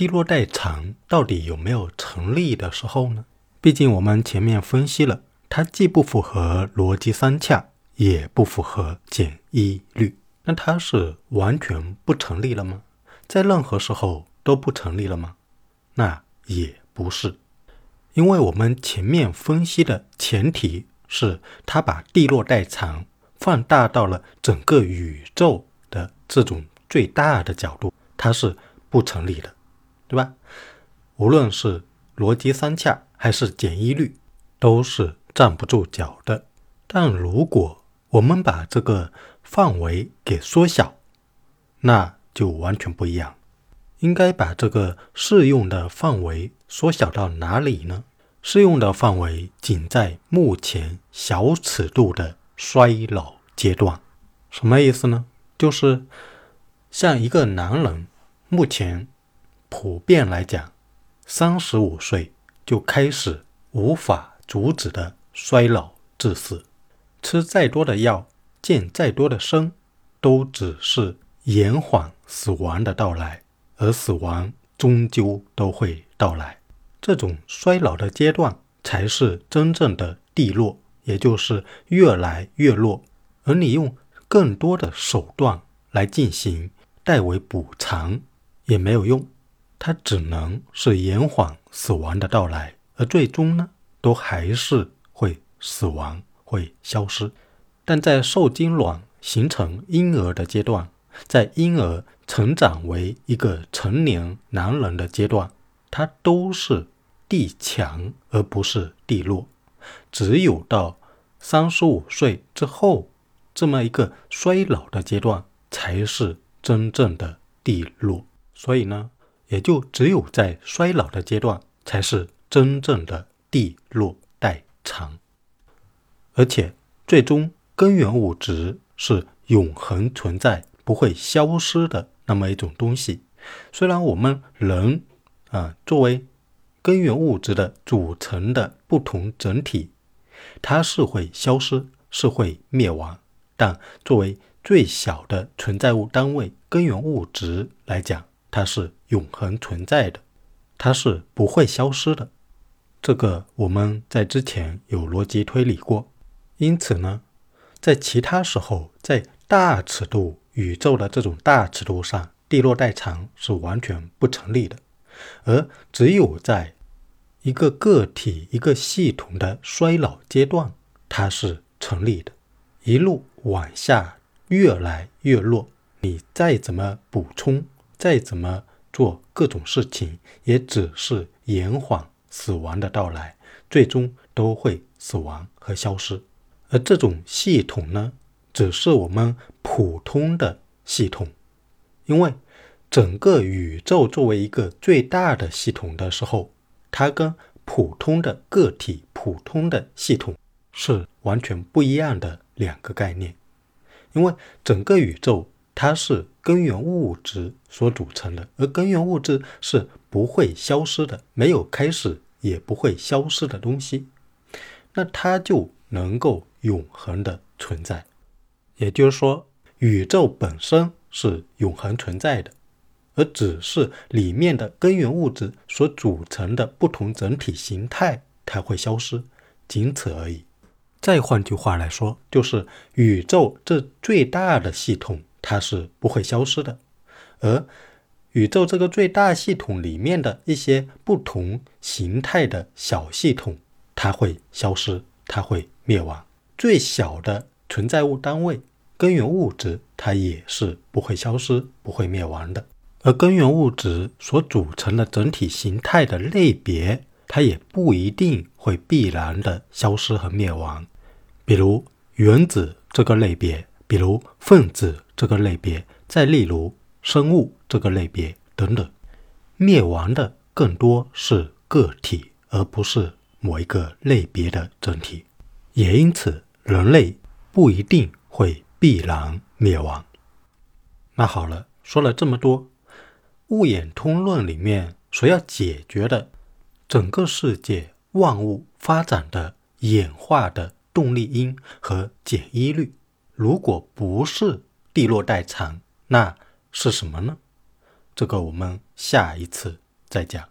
地落代偿到底有没有成立的时候呢？毕竟我们前面分析了，它既不符合逻辑三洽，也不符合简易律，那它是完全不成立了吗？在任何时候都不成立了吗？那也不是，因为我们前面分析的前提是，它把地落代偿放大到了整个宇宙的这种最大的角度，它是不成立的。对吧？无论是逻辑三洽还是简易律，都是站不住脚的。但如果我们把这个范围给缩小，那就完全不一样。应该把这个适用的范围缩小到哪里呢？适用的范围仅在目前小尺度的衰老阶段。什么意思呢？就是像一个男人目前。普遍来讲，三十五岁就开始无法阻止的衰老致死，吃再多的药，健再多的身，都只是延缓死亡的到来，而死亡终究都会到来。这种衰老的阶段才是真正的地落，也就是越来越弱，而你用更多的手段来进行代为补偿也没有用。它只能是延缓死亡的到来，而最终呢，都还是会死亡，会消失。但在受精卵形成婴儿的阶段，在婴儿成长为一个成年男人的阶段，它都是地强而不是地弱。只有到三十五岁之后，这么一个衰老的阶段，才是真正的地弱。所以呢。也就只有在衰老的阶段，才是真正的地落代偿，而且最终根源物质是永恒存在、不会消失的那么一种东西。虽然我们人啊作为根源物质的组成的不同整体，它是会消失、是会灭亡，但作为最小的存在物单位根源物质来讲，它是。永恒存在的，它是不会消失的。这个我们在之前有逻辑推理过。因此呢，在其他时候，在大尺度宇宙的这种大尺度上，地落代偿是完全不成立的。而只有在一个个体、一个系统的衰老阶段，它是成立的。一路往下，越来越弱，你再怎么补充，再怎么。做各种事情，也只是延缓死亡的到来，最终都会死亡和消失。而这种系统呢，只是我们普通的系统，因为整个宇宙作为一个最大的系统的时候，它跟普通的个体、普通的系统是完全不一样的两个概念，因为整个宇宙。它是根源物质所组成的，而根源物质是不会消失的，没有开始也不会消失的东西，那它就能够永恒的存在。也就是说，宇宙本身是永恒存在的，而只是里面的根源物质所组成的不同整体形态它会消失，仅此而已。再换句话来说，就是宇宙这最大的系统。它是不会消失的，而宇宙这个最大系统里面的一些不同形态的小系统，它会消失，它会灭亡。最小的存在物单位根源物质，它也是不会消失、不会灭亡的。而根源物质所组成的整体形态的类别，它也不一定会必然的消失和灭亡。比如原子这个类别。比如分子这个类别，再例如生物这个类别等等，灭亡的更多是个体，而不是某一个类别的整体。也因此，人类不一定会必然灭亡。那好了，说了这么多，物演通论里面所要解决的整个世界万物发展的演化的动力因和简一律。如果不是地落代偿，那是什么呢？这个我们下一次再讲。